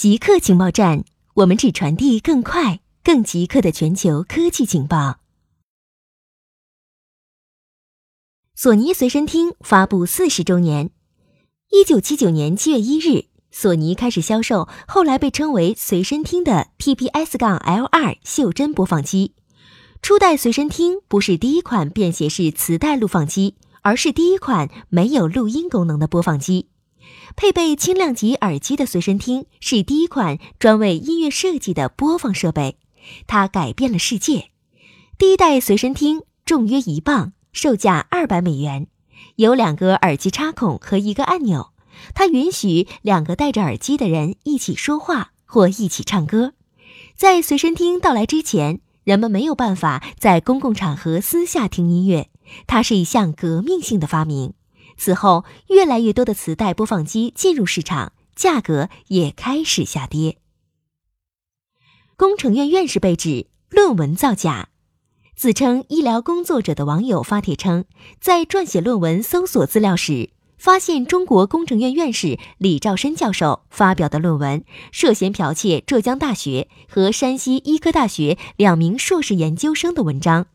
极客情报站，我们只传递更快、更极客的全球科技情报。索尼随身听发布四十周年。一九七九年七月一日，索尼开始销售后来被称为随身听的 TPS-L2 袖珍播放机。初代随身听不是第一款便携式磁带录放机，而是第一款没有录音功能的播放机。配备轻量级耳机的随身听是第一款专为音乐设计的播放设备，它改变了世界。第一代随身听重约一磅，售价二百美元，有两个耳机插孔和一个按钮，它允许两个戴着耳机的人一起说话或一起唱歌。在随身听到来之前，人们没有办法在公共场合私下听音乐，它是一项革命性的发明。此后，越来越多的磁带播放机进入市场，价格也开始下跌。工程院院士被指论文造假，自称医疗工作者的网友发帖称，在撰写论文搜索资料时，发现中国工程院院士李兆申教授发表的论文涉嫌剽窃浙江大学和山西医科大学两名硕士研究生的文章，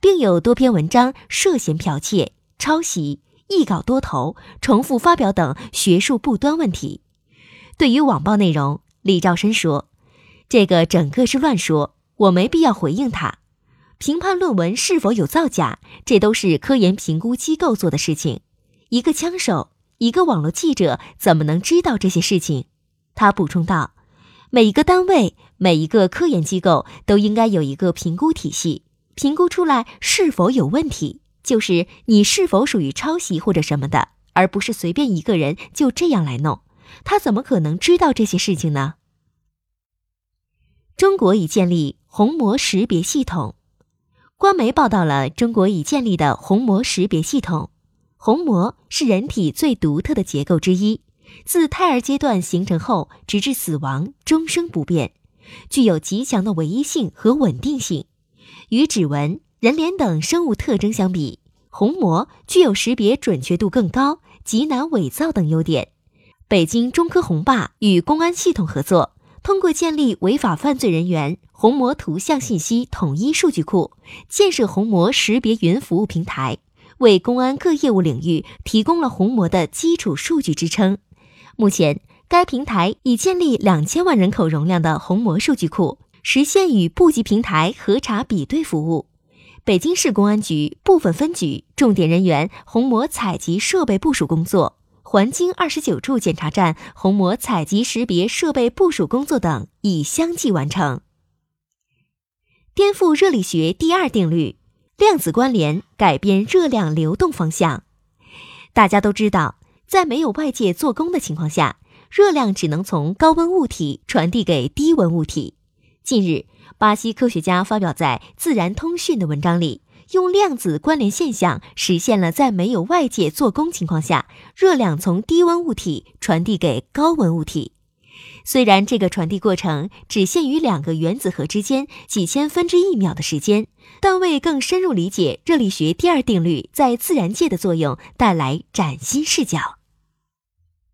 并有多篇文章涉嫌剽窃、抄袭。一稿多投、重复发表等学术不端问题。对于网报内容，李兆申说：“这个整个是乱说，我没必要回应他。评判论文是否有造假，这都是科研评估机构做的事情。一个枪手，一个网络记者，怎么能知道这些事情？”他补充道：“每一个单位、每一个科研机构都应该有一个评估体系，评估出来是否有问题。”就是你是否属于抄袭或者什么的，而不是随便一个人就这样来弄。他怎么可能知道这些事情呢？中国已建立虹膜识别系统。官媒报道了中国已建立的虹膜识别系统。虹膜是人体最独特的结构之一，自胎儿阶段形成后，直至死亡终生不变，具有极强的唯一性和稳定性，与指纹。人脸等生物特征相比，虹膜具有识别准确度更高、极难伪造等优点。北京中科虹霸与公安系统合作，通过建立违法犯罪人员虹膜图像信息统一数据库，建设虹膜识别云服务平台，为公安各业务领域提供了虹膜的基础数据支撑。目前，该平台已建立两千万人口容量的虹膜数据库，实现与部级平台核查比对服务。北京市公安局部分分局重点人员虹膜采集设备部署工作，环京二十九处检查站虹膜采集识别设备部署工作等已相继完成。颠覆热力学第二定律，量子关联改变热量流动方向。大家都知道，在没有外界做功的情况下，热量只能从高温物体传递给低温物体。近日。巴西科学家发表在《自然通讯》的文章里，用量子关联现象实现了在没有外界做功情况下，热量从低温物体传递给高温物体。虽然这个传递过程只限于两个原子核之间几千分之一秒的时间，但为更深入理解热力学第二定律在自然界的作用带来崭新视角。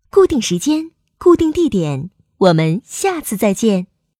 固定时间，固定地点，我们下次再见。